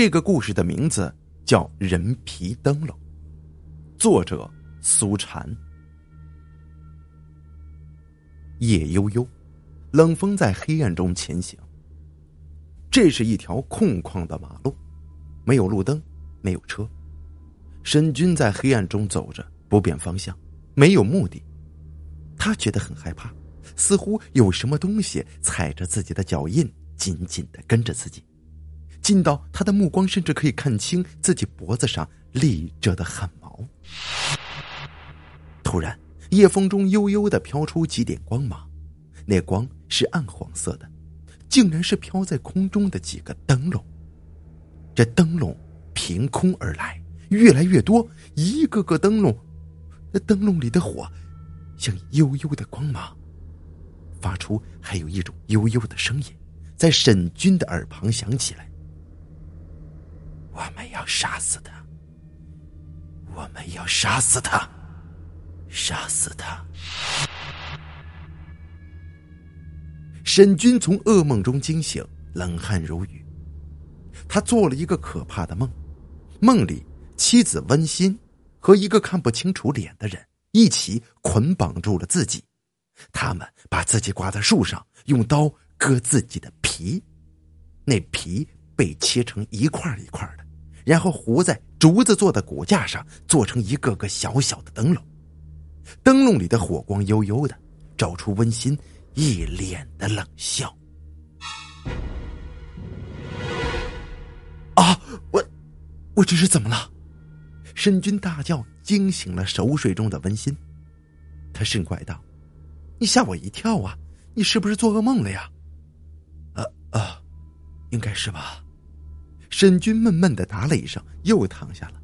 这个故事的名字叫《人皮灯笼》，作者苏禅。夜悠悠，冷风在黑暗中前行。这是一条空旷的马路，没有路灯，没有车。沈军在黑暗中走着，不辨方向，没有目的。他觉得很害怕，似乎有什么东西踩着自己的脚印，紧紧的跟着自己。近到他的目光甚至可以看清自己脖子上立着的汗毛。突然，夜风中悠悠的飘出几点光芒，那光是暗黄色的，竟然是飘在空中的几个灯笼。这灯笼凭空而来，越来越多，一个个灯笼，那灯笼里的火像悠悠的光芒，发出还有一种悠悠的声音，在沈军的耳旁响起来。我们要杀死他！我们要杀死他！杀死他！沈军从噩梦中惊醒，冷汗如雨。他做了一个可怕的梦，梦里妻子温馨和一个看不清楚脸的人一起捆绑住了自己，他们把自己挂在树上，用刀割自己的皮，那皮被切成一块一块。然后糊在竹子做的骨架上，做成一个个小小的灯笼。灯笼里的火光悠悠的，照出温馨一脸的冷笑。啊！我，我这是怎么了？申军大叫，惊醒了熟睡中的温馨。他甚怪道：“你吓我一跳啊！你是不是做噩梦了呀？”“啊啊，应该是吧。”沈军闷闷的答了一声，又躺下了。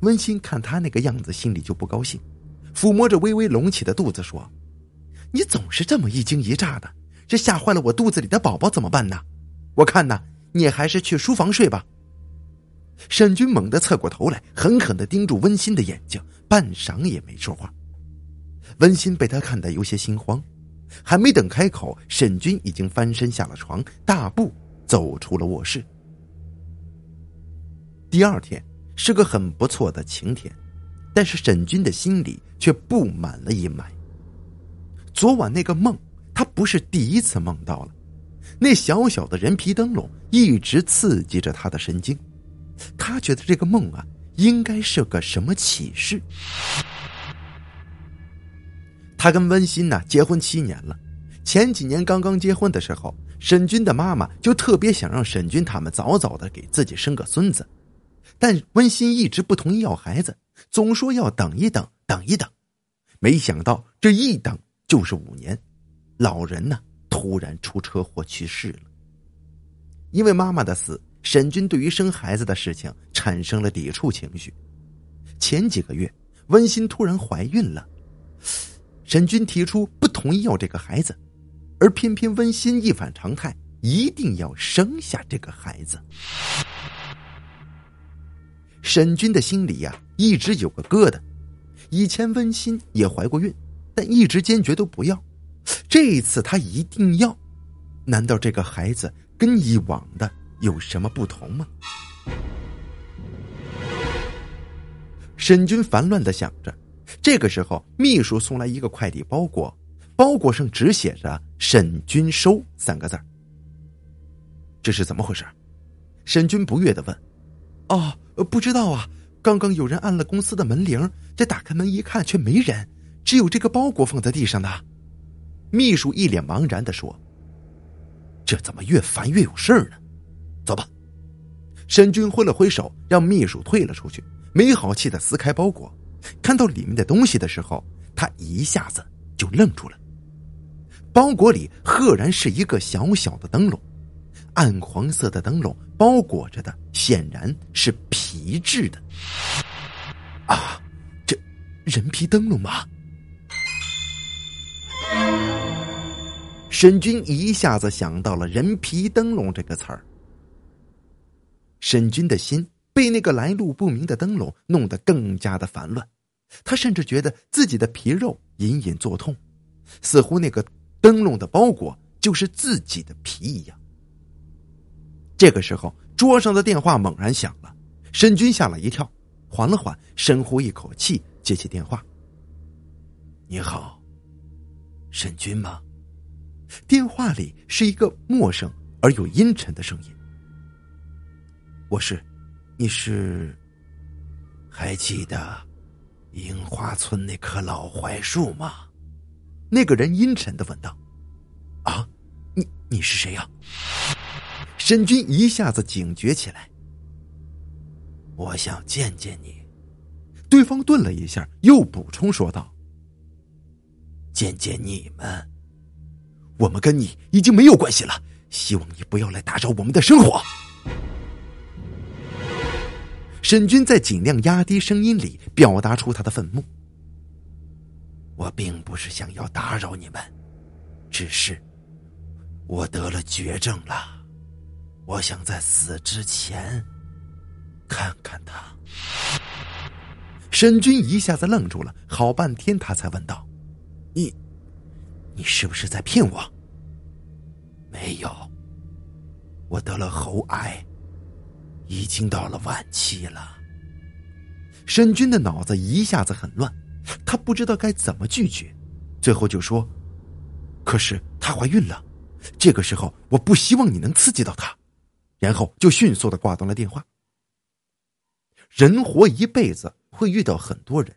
温馨看他那个样子，心里就不高兴，抚摸着微微隆起的肚子说：“你总是这么一惊一乍的，这吓坏了我肚子里的宝宝怎么办呢？我看呐，你还是去书房睡吧。”沈军猛地侧过头来，狠狠的盯住温馨的眼睛，半晌也没说话。温馨被他看得有些心慌，还没等开口，沈军已经翻身下了床，大步走出了卧室。第二天是个很不错的晴天，但是沈军的心里却布满了阴霾。昨晚那个梦，他不是第一次梦到了。那小小的人皮灯笼一直刺激着他的神经，他觉得这个梦啊，应该是个什么启示。他跟温馨呢结婚七年了，前几年刚刚结婚的时候，沈军的妈妈就特别想让沈军他们早早的给自己生个孙子。但温馨一直不同意要孩子，总说要等一等，等一等。没想到这一等就是五年，老人呢突然出车祸去世了。因为妈妈的死，沈军对于生孩子的事情产生了抵触情绪。前几个月，温馨突然怀孕了，沈军提出不同意要这个孩子，而偏偏温馨一反常态，一定要生下这个孩子。沈军的心里呀，一直有个疙瘩。以前温馨也怀过孕，但一直坚决都不要。这一次他一定要。难道这个孩子跟以往的有什么不同吗？沈军烦乱的想着。这个时候，秘书送来一个快递包裹，包裹上只写着“沈军收”三个字这是怎么回事？沈军不悦的问：“哦。”，不知道啊。刚刚有人按了公司的门铃，这打开门一看，却没人，只有这个包裹放在地上的。秘书一脸茫然的说：“这怎么越烦越有事儿呢？”走吧。沈军挥了挥手，让秘书退了出去，没好气的撕开包裹，看到里面的东西的时候，他一下子就愣住了。包裹里赫然是一个小小的灯笼。暗黄色的灯笼包裹着的显然是皮质的，啊，这人皮灯笼吗？沈军一下子想到了“人皮灯笼”这个词儿。沈军的心被那个来路不明的灯笼弄得更加的烦乱，他甚至觉得自己的皮肉隐隐作痛，似乎那个灯笼的包裹就是自己的皮一样。这个时候，桌上的电话猛然响了，沈军吓了一跳，缓了缓，深呼一口气，接起电话。你好，沈军吗？电话里是一个陌生而又阴沉的声音。我是，你是？还记得樱花村那棵老槐树吗？那个人阴沉的问道。啊，你你是谁呀？沈军一下子警觉起来。我想见见你。对方顿了一下，又补充说道。见见你们，我们跟你已经没有关系了。希望你不要来打扰我们的生活。沈军在尽量压低声音里表达出他的愤怒。我并不是想要打扰你们，只是我得了绝症了，我想在死之前看看他。沈军一下子愣住了，好半天他才问道。你，你是不是在骗我？没有，我得了喉癌，已经到了晚期了。沈军的脑子一下子很乱，他不知道该怎么拒绝，最后就说：“可是她怀孕了，这个时候我不希望你能刺激到她。”然后就迅速的挂断了电话。人活一辈子会遇到很多人，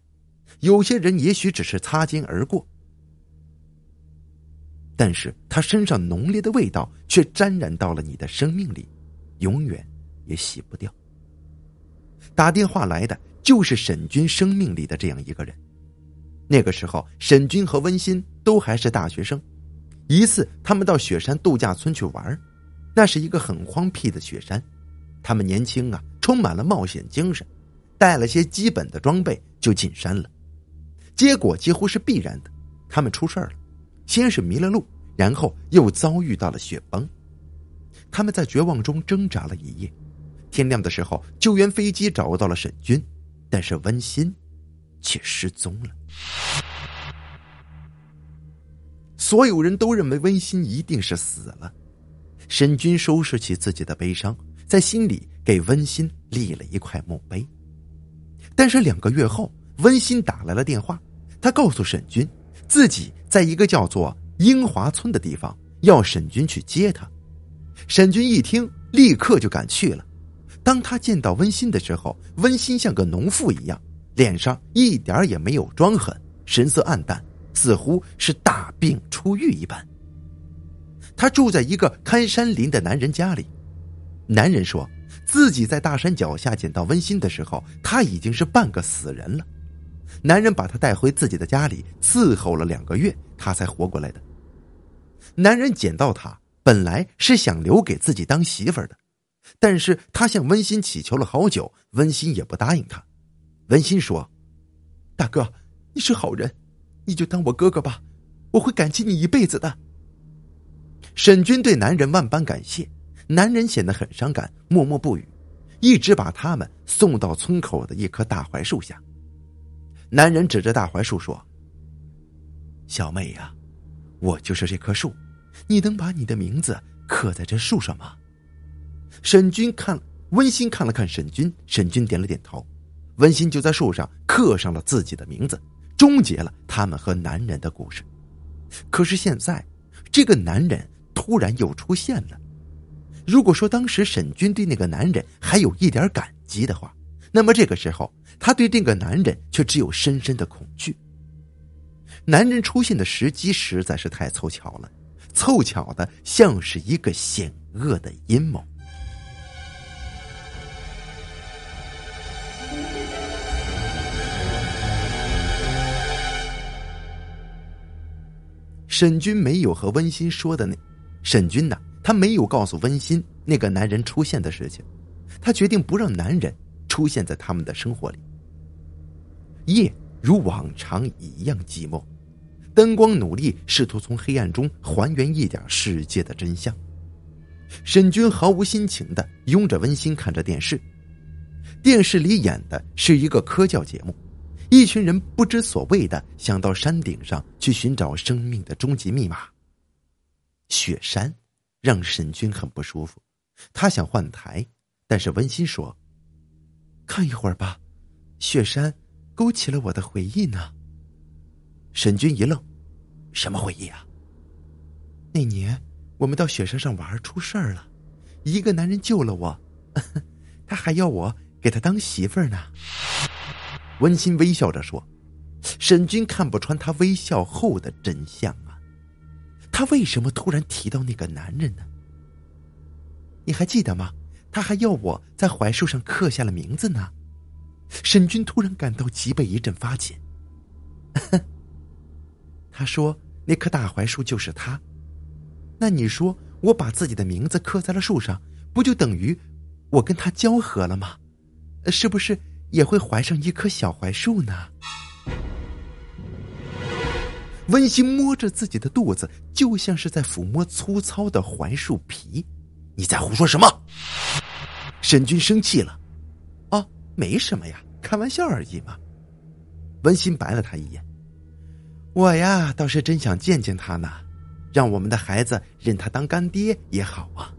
有些人也许只是擦肩而过。但是他身上浓烈的味道却沾染到了你的生命里，永远也洗不掉。打电话来的就是沈军生命里的这样一个人。那个时候，沈军和温馨都还是大学生。一次，他们到雪山度假村去玩，那是一个很荒僻的雪山。他们年轻啊，充满了冒险精神，带了些基本的装备就进山了。结果几乎是必然的，他们出事儿了。先是迷了路，然后又遭遇到了雪崩。他们在绝望中挣扎了一夜。天亮的时候，救援飞机找到了沈军，但是温馨却失踪了。所有人都认为温馨一定是死了。沈军收拾起自己的悲伤，在心里给温馨立了一块墓碑。但是两个月后，温馨打来了电话，他告诉沈军。自己在一个叫做英华村的地方，要沈军去接他。沈军一听，立刻就赶去了。当他见到温馨的时候，温馨像个农妇一样，脸上一点也没有妆痕，神色暗淡，似乎是大病初愈一般。他住在一个看山林的男人家里。男人说自己在大山脚下捡到温馨的时候，他已经是半个死人了。男人把他带回自己的家里伺候了两个月，他才活过来的。男人捡到他，本来是想留给自己当媳妇的，但是他向温馨祈求了好久，温馨也不答应他。温馨说：“大哥，你是好人，你就当我哥哥吧，我会感激你一辈子的。”沈军对男人万般感谢，男人显得很伤感，默默不语，一直把他们送到村口的一棵大槐树下。男人指着大槐树说：“小妹呀，我就是这棵树，你能把你的名字刻在这树上吗？”沈军看温馨看了看沈军，沈军点了点头，温馨就在树上刻上了自己的名字，终结了他们和男人的故事。可是现在，这个男人突然又出现了。如果说当时沈军对那个男人还有一点感激的话，那么这个时候。他对这个男人却只有深深的恐惧。男人出现的时机实在是太凑巧了，凑巧的像是一个险恶的阴谋。沈军没有和温馨说的那，沈军呢，他没有告诉温馨那个男人出现的事情，他决定不让男人。出现在他们的生活里。夜如往常一样寂寞，灯光努力试图从黑暗中还原一点世界的真相。沈军毫无心情的拥着温馨看着电视，电视里演的是一个科教节目，一群人不知所谓的想到山顶上去寻找生命的终极密码。雪山让沈军很不舒服，他想换台，但是温馨说：“看一会儿吧，雪山勾起了我的回忆呢。”沈军一愣：“什么回忆啊？”那年我们到雪山上玩，出事儿了，一个男人救了我，他还要我给他当媳妇儿呢。温馨微笑着说：“沈军看不穿他微笑后的真相，他为什么突然提到那个男人呢？你还记得吗？他还要我在槐树上刻下了名字呢。”沈军突然感到脊背一阵发紧。他说：“那棵大槐树就是他。”那你说，我把自己的名字刻在了树上，不就等于我跟他交合了吗？是不是也会怀上一棵小槐树呢？温馨摸着自己的肚子，就像是在抚摸粗糙的槐树皮。你在胡说什么？沈军生气了。哦，没什么呀，开玩笑而已嘛。温馨白了他一眼。我呀，倒是真想见见他呢。让我们的孩子认他当干爹也好啊。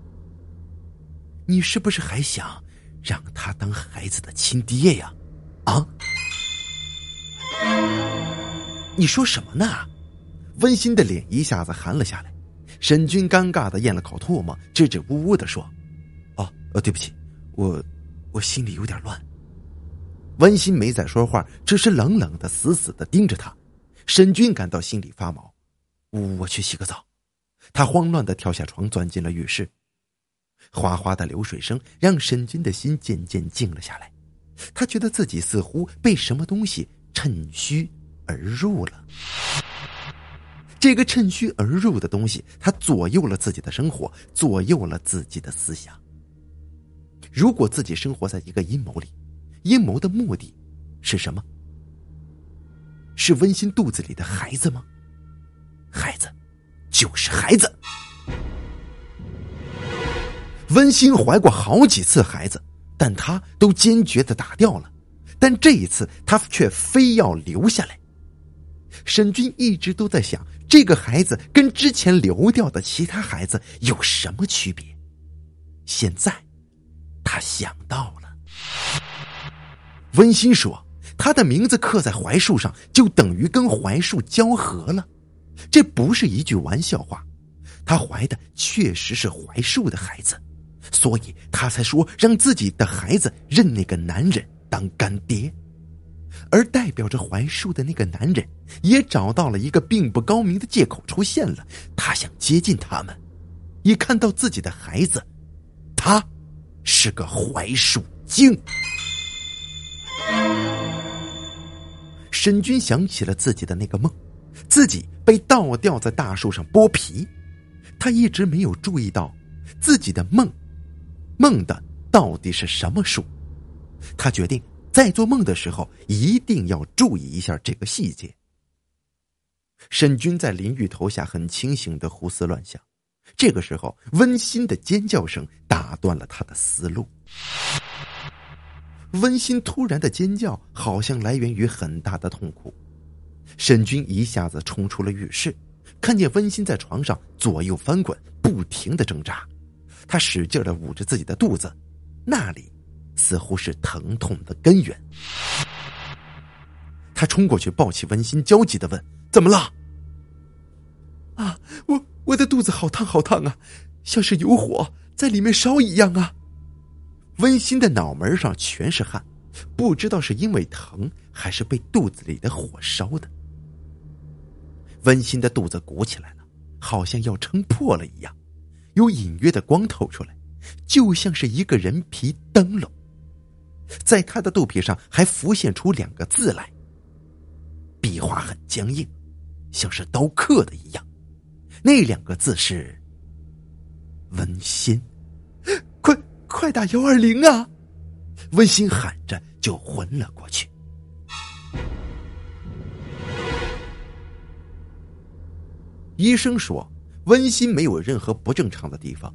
你是不是还想让他当孩子的亲爹呀？啊？你说什么呢？温馨的脸一下子寒了下来。沈军尴尬的咽了口唾沫，支支吾吾的说：“哦，呃，对不起，我我心里有点乱。”温馨没再说话，只是冷冷的、死死的盯着他。沈军感到心里发毛。我去洗个澡。他慌乱的跳下床，钻进了浴室。哗哗的流水声让沈军的心渐渐静了下来。他觉得自己似乎被什么东西趁虚而入了。这个趁虚而入的东西，它左右了自己的生活，左右了自己的思想。如果自己生活在一个阴谋里，阴谋的目的是什么？是温馨肚子里的孩子吗？孩子。就是孩子，温馨怀过好几次孩子，但他都坚决的打掉了。但这一次，他却非要留下来。沈军一直都在想，这个孩子跟之前流掉的其他孩子有什么区别？现在，他想到了。温馨说：“他的名字刻在槐树上，就等于跟槐树交合了。”这不是一句玩笑话，他怀的确实是槐树的孩子，所以他才说让自己的孩子认那个男人当干爹，而代表着槐树的那个男人也找到了一个并不高明的借口出现了，他想接近他们，一看到自己的孩子，他是个槐树精。沈军想起了自己的那个梦。自己被倒吊在大树上剥皮，他一直没有注意到自己的梦，梦的到底是什么树？他决定在做梦的时候一定要注意一下这个细节。沈军在淋浴头下很清醒的胡思乱想，这个时候温馨的尖叫声打断了他的思路。温馨突然的尖叫好像来源于很大的痛苦。沈军一下子冲出了浴室，看见温馨在床上左右翻滚，不停的挣扎。他使劲的捂着自己的肚子，那里似乎是疼痛的根源。他冲过去抱起温馨，焦急的问：“怎么了？”“啊，我我的肚子好烫好烫啊，像是有火在里面烧一样啊！”温馨的脑门上全是汗，不知道是因为疼还是被肚子里的火烧的。温馨的肚子鼓起来了，好像要撑破了一样，有隐约的光透出来，就像是一个人皮灯笼。在他的肚皮上还浮现出两个字来，笔画很僵硬，像是刀刻的一样。那两个字是“温馨”，快快打幺二零啊！温馨喊着就昏了过去。医生说，温馨没有任何不正常的地方，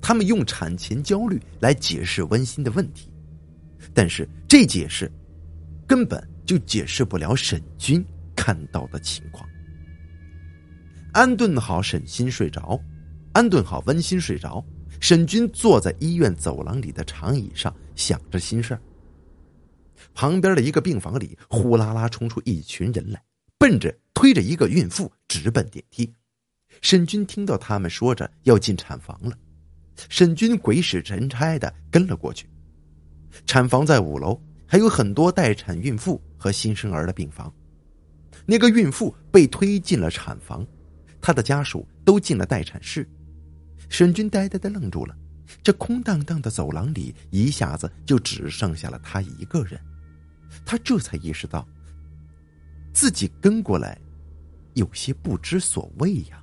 他们用产前焦虑来解释温馨的问题，但是这解释根本就解释不了沈军看到的情况。安顿好沈心睡着，安顿好温馨睡着，沈军坐在医院走廊里的长椅上，想着心事旁边的一个病房里，呼啦啦冲出一群人来，奔着推着一个孕妇直奔电梯。沈军听到他们说着要进产房了，沈军鬼使神差的跟了过去。产房在五楼，还有很多待产孕妇和新生儿的病房。那个孕妇被推进了产房，她的家属都进了待产室。沈军呆呆的愣住了，这空荡荡的走廊里一下子就只剩下了他一个人。他这才意识到，自己跟过来，有些不知所谓呀。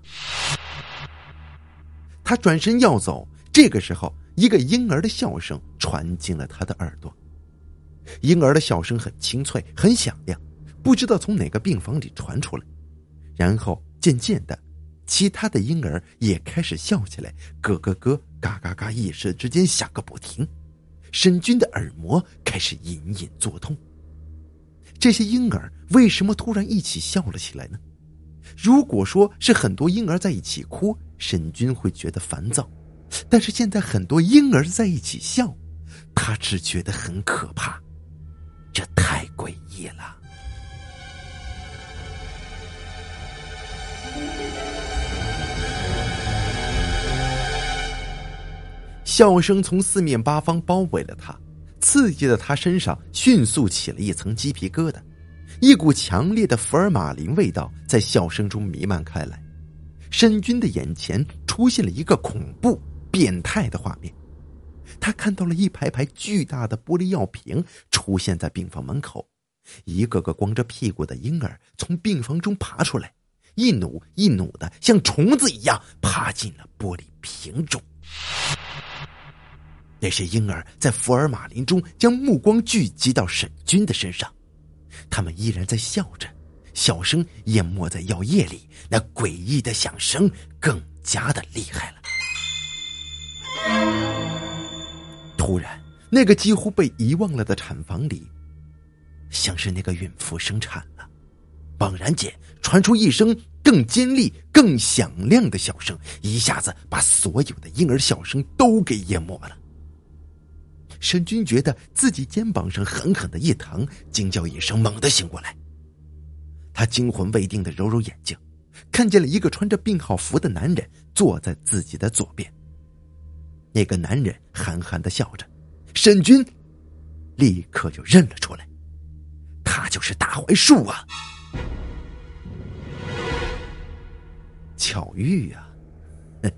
他转身要走，这个时候，一个婴儿的笑声传进了他的耳朵。婴儿的笑声很清脆，很响亮，不知道从哪个病房里传出来。然后渐渐的，其他的婴儿也开始笑起来，咯咯咯，嘎嘎嘎，一时之间响个不停。沈军的耳膜开始隐隐作痛。这些婴儿为什么突然一起笑了起来呢？如果说是很多婴儿在一起哭，沈军会觉得烦躁；但是现在很多婴儿在一起笑，他只觉得很可怕，这太诡异了。笑声从四面八方包围了他。刺激的他身上迅速起了一层鸡皮疙瘩，一股强烈的福尔马林味道在笑声中弥漫开来。申军的眼前出现了一个恐怖、变态的画面，他看到了一排排巨大的玻璃药瓶出现在病房门口，一个个光着屁股的婴儿从病房中爬出来，一努一努的像虫子一样爬进了玻璃瓶中。那些婴儿在福尔马林中将目光聚集到沈军的身上，他们依然在笑着，笑声淹没在药液里，那诡异的响声更加的厉害了。突然，那个几乎被遗忘了的产房里，像是那个孕妇生产了，猛然间传出一声更尖利、更响亮的笑声，一下子把所有的婴儿笑声都给淹没了。沈军觉得自己肩膀上狠狠的一疼，惊叫一声，猛地醒过来。他惊魂未定的揉揉眼睛，看见了一个穿着病号服的男人坐在自己的左边。那个男人憨憨的笑着，沈军立刻就认了出来，他就是大槐树啊！巧遇呀！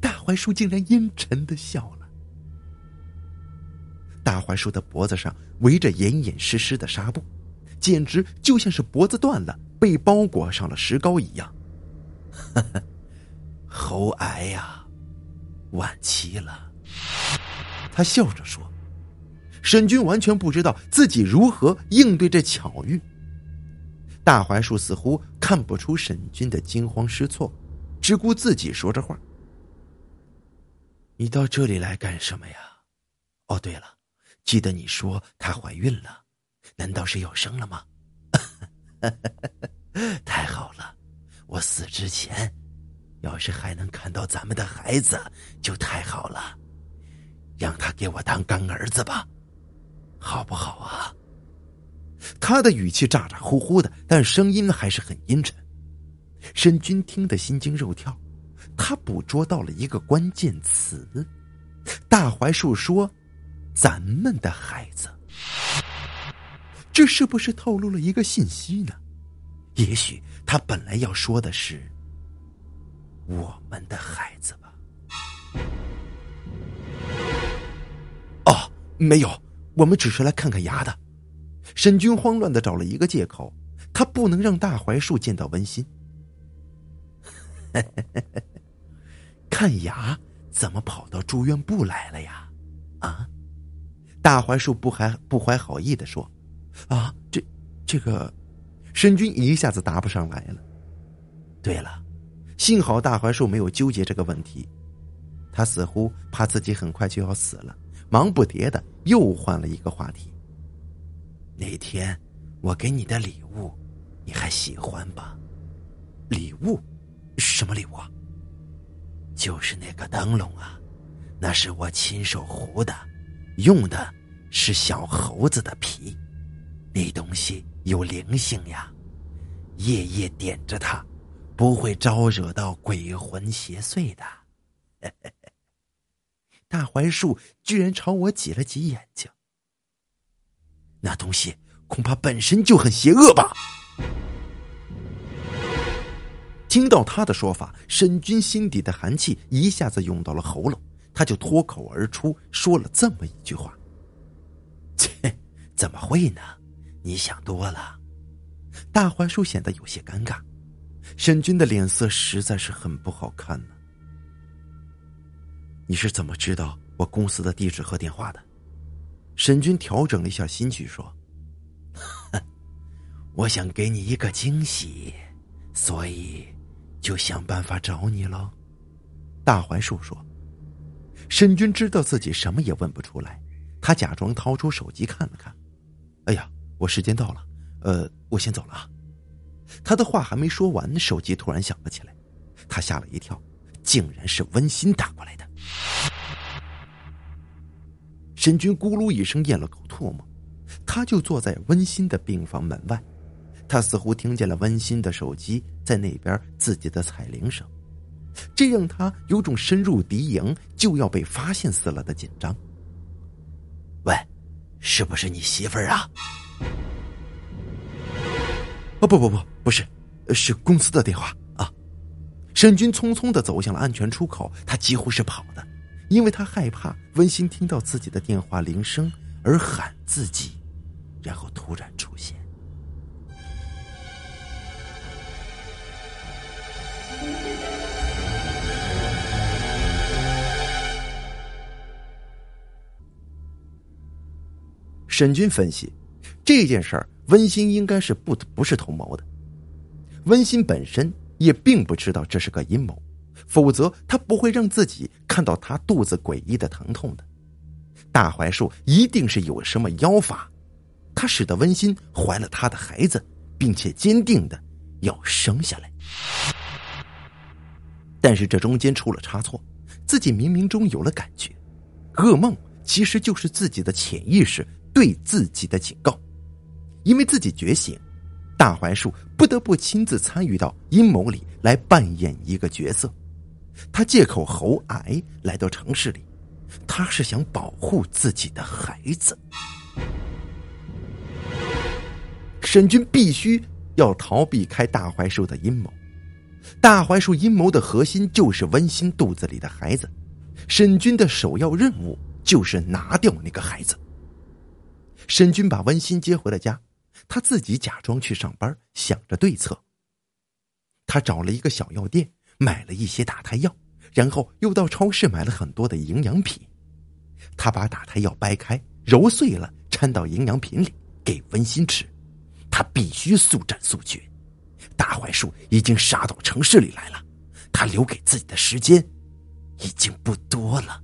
大槐树竟然阴沉的笑了。大槐树的脖子上围着严严实实的纱布，简直就像是脖子断了，被包裹上了石膏一样。喉癌呀，晚期了。他笑着说：“沈军完全不知道自己如何应对这巧遇。”大槐树似乎看不出沈军的惊慌失措，只顾自己说着话：“你到这里来干什么呀？哦，对了。”记得你说她怀孕了，难道是要生了吗？太好了，我死之前，要是还能看到咱们的孩子，就太好了。让他给我当干儿子吧，好不好啊？他的语气咋咋呼呼的，但声音还是很阴沉。申军听得心惊肉跳，他捕捉到了一个关键词。大槐树说。咱们的孩子，这是不是透露了一个信息呢？也许他本来要说的是我们的孩子吧。哦，没有，我们只是来看看牙的。沈军慌乱的找了一个借口，他不能让大槐树见到温馨。看牙怎么跑到住院部来了呀？啊？大槐树不还不怀好意的说：“啊，这，这个，沈军一下子答不上来了。对了，幸好大槐树没有纠结这个问题，他似乎怕自己很快就要死了，忙不迭的又换了一个话题。那天我给你的礼物，你还喜欢吧？礼物？什么礼物？就是那个灯笼啊，那是我亲手糊的，用的是小猴子的皮，那东西有灵性呀，夜夜点着它，不会招惹到鬼魂邪祟的。大槐树居然朝我挤了挤眼睛，那东西恐怕本身就很邪恶吧。听到他的说法，沈军心底的寒气一下子涌到了喉咙，他就脱口而出说了这么一句话：“切，怎么会呢？你想多了。”大槐树显得有些尴尬，沈军的脸色实在是很不好看呢。你是怎么知道我公司的地址和电话的？沈军调整了一下心绪说：“我想给你一个惊喜，所以。”就想办法找你了，大槐树说。沈军知道自己什么也问不出来，他假装掏出手机看了看。哎呀，我时间到了，呃，我先走了啊。他的话还没说完，手机突然响了起来，他吓了一跳，竟然是温馨打过来的。沈军咕噜一声咽了口唾沫，他就坐在温馨的病房门外。他似乎听见了温馨的手机在那边自己的彩铃声，这让他有种深入敌营就要被发现死了的紧张。喂，是不是你媳妇儿啊？哦不不不，不是，是公司的电话啊！沈军匆匆的走向了安全出口，他几乎是跑的，因为他害怕温馨听到自己的电话铃声而喊自己，然后突然出现。沈军分析，这件事儿温馨应该是不不是同谋的。温馨本身也并不知道这是个阴谋，否则他不会让自己看到他肚子诡异的疼痛的。大槐树一定是有什么妖法，他使得温馨怀了他的孩子，并且坚定的要生下来。但是这中间出了差错，自己冥冥中有了感觉，噩梦其实就是自己的潜意识。对自己的警告，因为自己觉醒，大槐树不得不亲自参与到阴谋里来扮演一个角色。他借口喉癌来到城市里，他是想保护自己的孩子。沈军必须要逃避开大槐树的阴谋。大槐树阴谋的核心就是温馨肚子里的孩子，沈军的首要任务就是拿掉那个孩子。沈军把温馨接回了家，他自己假装去上班，想着对策。他找了一个小药店，买了一些打胎药，然后又到超市买了很多的营养品。他把打胎药掰开，揉碎了，掺到营养品里，给温馨吃。他必须速战速决。大槐树已经杀到城市里来了，他留给自己的时间已经不多了。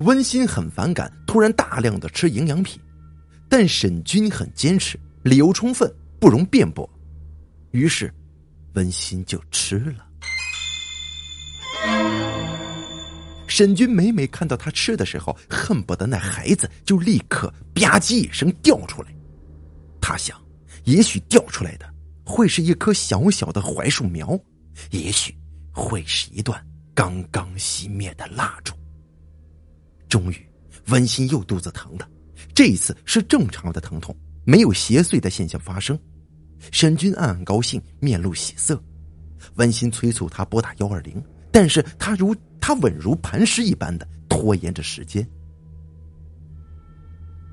温馨很反感突然大量的吃营养品，但沈军很坚持，理由充分，不容辩驳。于是，温馨就吃了。沈军每每看到他吃的时候，恨不得那孩子就立刻吧唧一声掉出来。他想，也许掉出来的会是一棵小小的槐树苗，也许会是一段刚刚熄灭的蜡烛。终于，温馨又肚子疼了，这一次是正常的疼痛，没有邪祟的现象发生。沈军暗暗高兴，面露喜色。温馨催促他拨打幺二零，但是他如他稳如磐石一般的拖延着时间。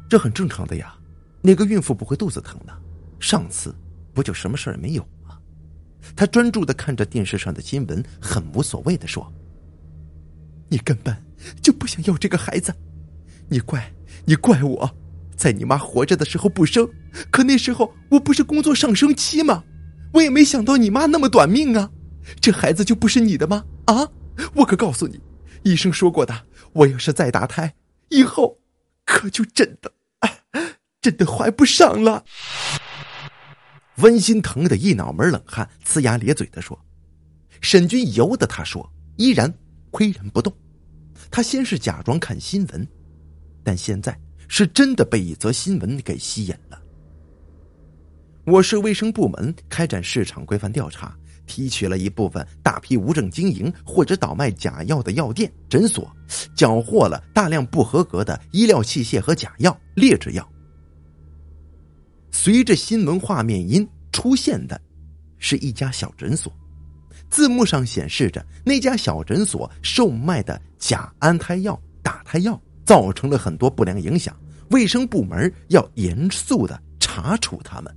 这很正常的呀，哪个孕妇不会肚子疼呢？上次不就什么事儿也没有吗？他专注的看着电视上的新闻，很无所谓的说：“你根本。”就不想要这个孩子，你怪你怪我，在你妈活着的时候不生，可那时候我不是工作上升期吗？我也没想到你妈那么短命啊，这孩子就不是你的吗？啊！我可告诉你，医生说过的，我要是再打胎，以后可就真的，真的怀不上了。温馨疼的一脑门冷汗，呲牙咧嘴的说。沈军由得他说，依然岿然不动。他先是假装看新闻，但现在是真的被一则新闻给吸引了。我市卫生部门开展市场规范调查，提取了一部分大批无证经营或者倒卖假药的药店、诊所，缴获了大量不合格的医疗器械和假药、劣质药。随着新闻画面音出现的，是一家小诊所，字幕上显示着那家小诊所售卖的假安胎药、打胎药，造成了很多不良影响，卫生部门要严肃的查处他们。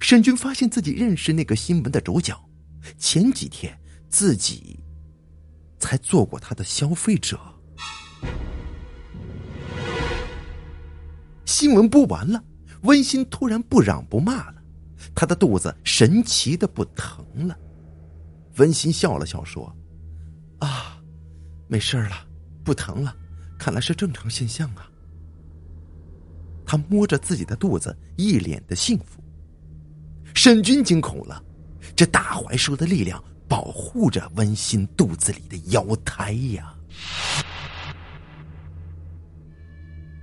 沈军发现自己认识那个新闻的主角，前几天自己才做过他的消费者。新闻播完了，温馨突然不嚷不骂了，他的肚子神奇的不疼了。温馨笑了笑说：“啊，没事了，不疼了，看来是正常现象啊。”他摸着自己的肚子，一脸的幸福。沈军惊恐了，这大槐树的力量保护着温馨肚子里的妖胎呀！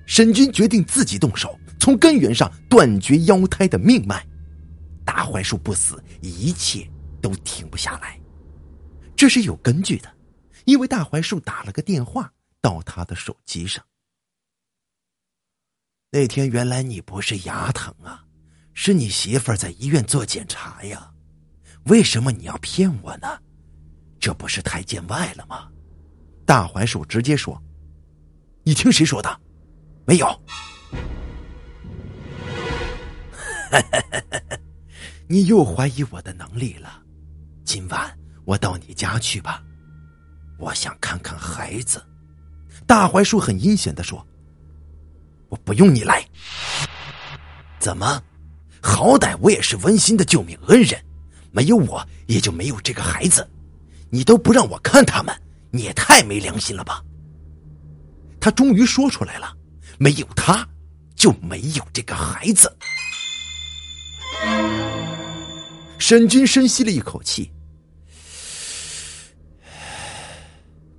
沈军决定自己动手，从根源上断绝妖胎的命脉。大槐树不死，一切都停不下来。这是有根据的，因为大槐树打了个电话到他的手机上。那天原来你不是牙疼啊？是你媳妇儿在医院做检查呀？为什么你要骗我呢？这不是太见外了吗？大槐树直接说：“你听谁说的？没有。”你又怀疑我的能力了。今晚我到你家去吧，我想看看孩子。大槐树很阴险的说：“我不用你来。”怎么？好歹我也是温馨的救命恩人，没有我也就没有这个孩子，你都不让我看他们，你也太没良心了吧！他终于说出来了，没有他，就没有这个孩子。沈军深吸了一口气，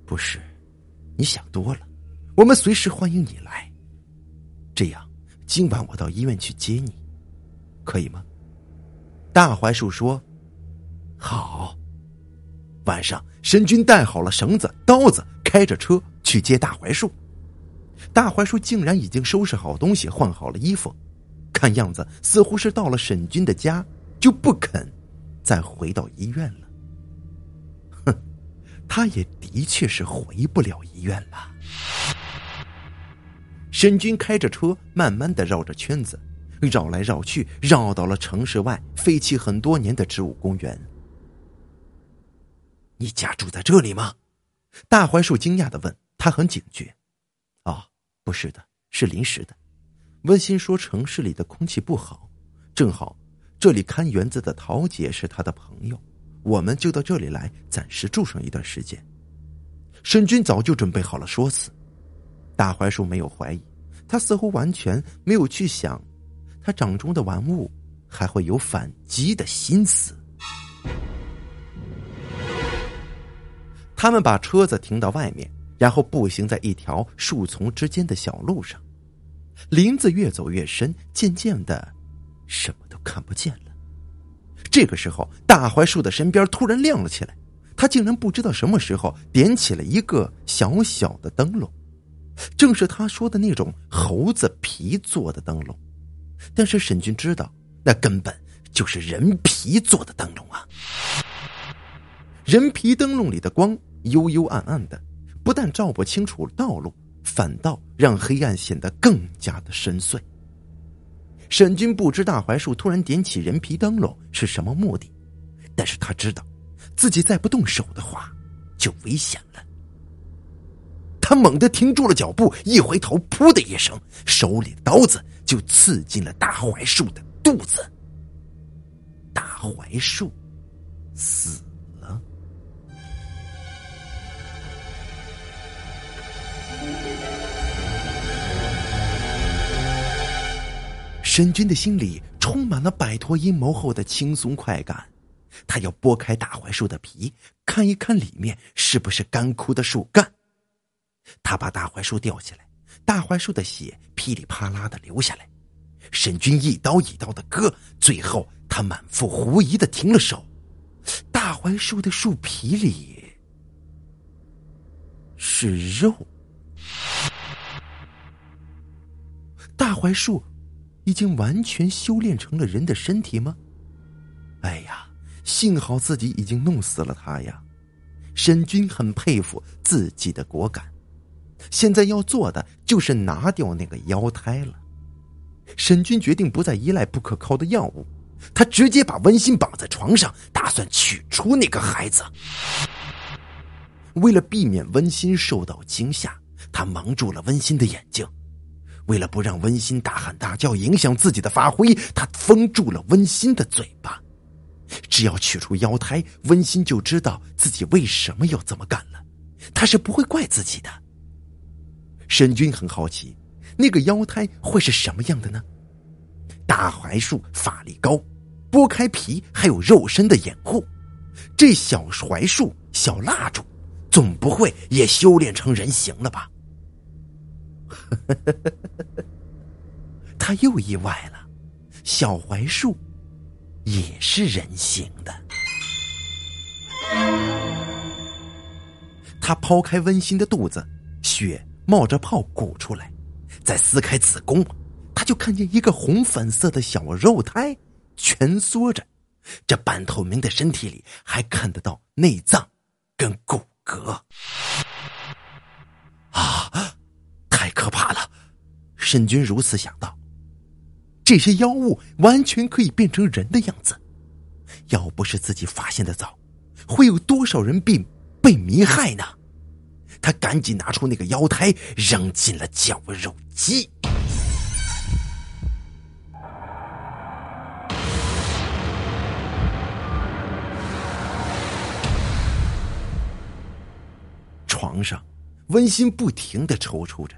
不是，你想多了，我们随时欢迎你来。这样，今晚我到医院去接你。可以吗？大槐树说：“好。”晚上，神君带好了绳子、刀子，开着车去接大槐树。大槐树竟然已经收拾好东西，换好了衣服，看样子似乎是到了沈军的家，就不肯再回到医院了。他也的确是回不了医院了。沈军开着车，慢慢的绕着圈子。绕来绕去，绕到了城市外废弃很多年的植物公园。你家住在这里吗？大槐树惊讶的问。他很警觉。哦，不是的，是临时的。温馨说城市里的空气不好，正好这里看园子的陶姐是他的朋友，我们就到这里来暂时住上一段时间。沈军早就准备好了说辞。大槐树没有怀疑，他似乎完全没有去想。他掌中的玩物还会有反击的心思。他们把车子停到外面，然后步行在一条树丛之间的小路上。林子越走越深，渐渐的，什么都看不见了。这个时候，大槐树的身边突然亮了起来，他竟然不知道什么时候点起了一个小小的灯笼，正是他说的那种猴子皮做的灯笼。但是沈军知道，那根本就是人皮做的灯笼啊！人皮灯笼里的光幽幽暗暗的，不但照不清楚道路，反倒让黑暗显得更加的深邃。沈军不知大槐树突然点起人皮灯笼是什么目的，但是他知道，自己再不动手的话，就危险了。他猛地停住了脚步，一回头，噗的一声，手里的刀子。就刺进了大槐树的肚子。大槐树死沈军的心里充满了摆脱阴谋后的轻松快感，他要剥开大槐树的皮，看一看里面是不是干枯的树干。他把大槐树吊起来，大槐树的血噼里啪啦的流下来。沈军一刀一刀的割，最后他满腹狐疑的停了手。大槐树的树皮里是肉。大槐树已经完全修炼成了人的身体吗？哎呀，幸好自己已经弄死了他呀！沈军很佩服自己的果敢。现在要做的就是拿掉那个妖胎了。沈军决定不再依赖不可靠的药物，他直接把温馨绑在床上，打算取出那个孩子。为了避免温馨受到惊吓，他蒙住了温馨的眼睛。为了不让温馨大喊大叫影响自己的发挥，他封住了温馨的嘴巴。只要取出妖胎，温馨就知道自己为什么要这么干了，他是不会怪自己的。沈军很好奇，那个妖胎会是什么样的呢？大槐树法力高，剥开皮还有肉身的掩护，这小槐树小蜡烛，总不会也修炼成人形了吧？呵呵呵他又意外了，小槐树也是人形的。他剖开温馨的肚子，血。冒着泡鼓出来，再撕开子宫，他就看见一个红粉色的小肉胎蜷缩着，这半透明的身体里还看得到内脏跟骨骼。啊，太可怕了！沈军如此想到。这些妖物完全可以变成人的样子，要不是自己发现的早，会有多少人被被迷害呢？他赶紧拿出那个妖胎，扔进了绞肉机。床上，温馨不停的抽搐着，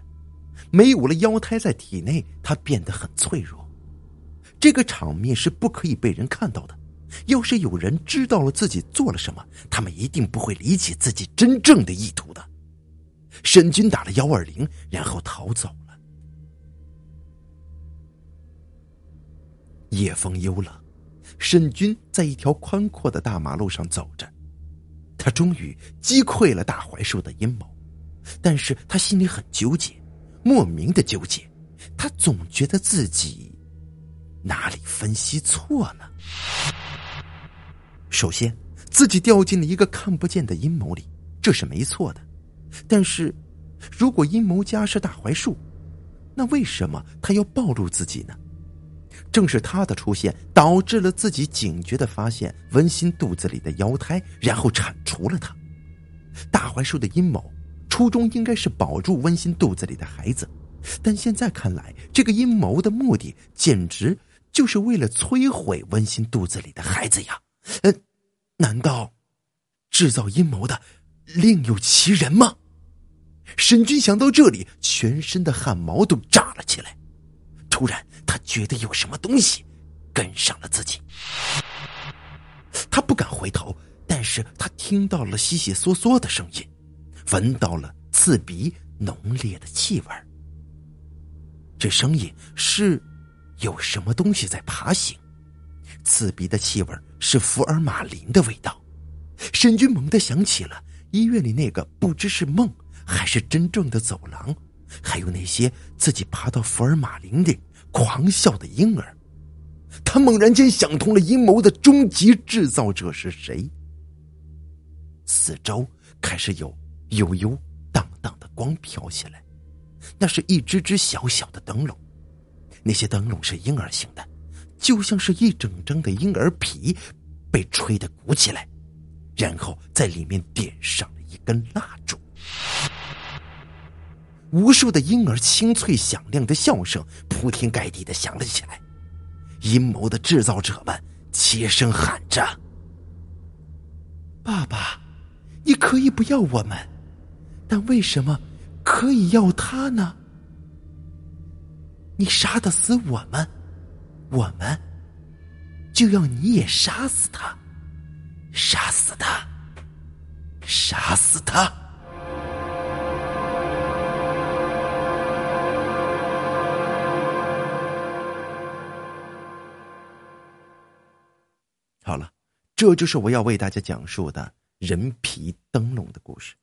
没有了腰胎在体内，他变得很脆弱。这个场面是不可以被人看到的，要是有人知道了自己做了什么，他们一定不会理解自己真正的意图的。沈军打了幺二零，然后逃走了。夜风幽冷，沈军在一条宽阔的大马路上走着，他终于击溃了大槐树的阴谋，但是他心里很纠结，莫名的纠结，他总觉得自己哪里分析错了。首先，自己掉进了一个看不见的阴谋里，这是没错的。但是，如果阴谋家是大槐树，那为什么他要暴露自己呢？正是他的出现，导致了自己警觉的发现温馨肚子里的妖胎，然后铲除了他。大槐树的阴谋初衷应该是保住温馨肚子里的孩子，但现在看来，这个阴谋的目的简直就是为了摧毁温馨肚子里的孩子呀！嗯，难道制造阴谋的另有其人吗？沈军想到这里，全身的汗毛都炸了起来。突然，他觉得有什么东西跟上了自己。他不敢回头，但是他听到了悉悉嗦嗦的声音，闻到了刺鼻浓烈的气味。这声音是有什么东西在爬行，刺鼻的气味是福尔马林的味道。沈军猛地想起了医院里那个不知是梦。还是真正的走廊，还有那些自己爬到福尔马林里狂笑的婴儿。他猛然间想通了阴谋的终极制造者是谁。四周开始有悠悠荡荡的光飘起来，那是一只只小小的灯笼，那些灯笼是婴儿形的，就像是一整张的婴儿皮被吹得鼓起来，然后在里面点上了一根蜡烛。无数的婴儿清脆响亮的笑声铺天盖地的响了起来，阴谋的制造者们齐声喊着：“爸爸，你可以不要我们，但为什么可以要他呢？你杀得死我们，我们就要你也杀死他，杀死他，杀死他！好了，这就是我要为大家讲述的人皮灯笼的故事。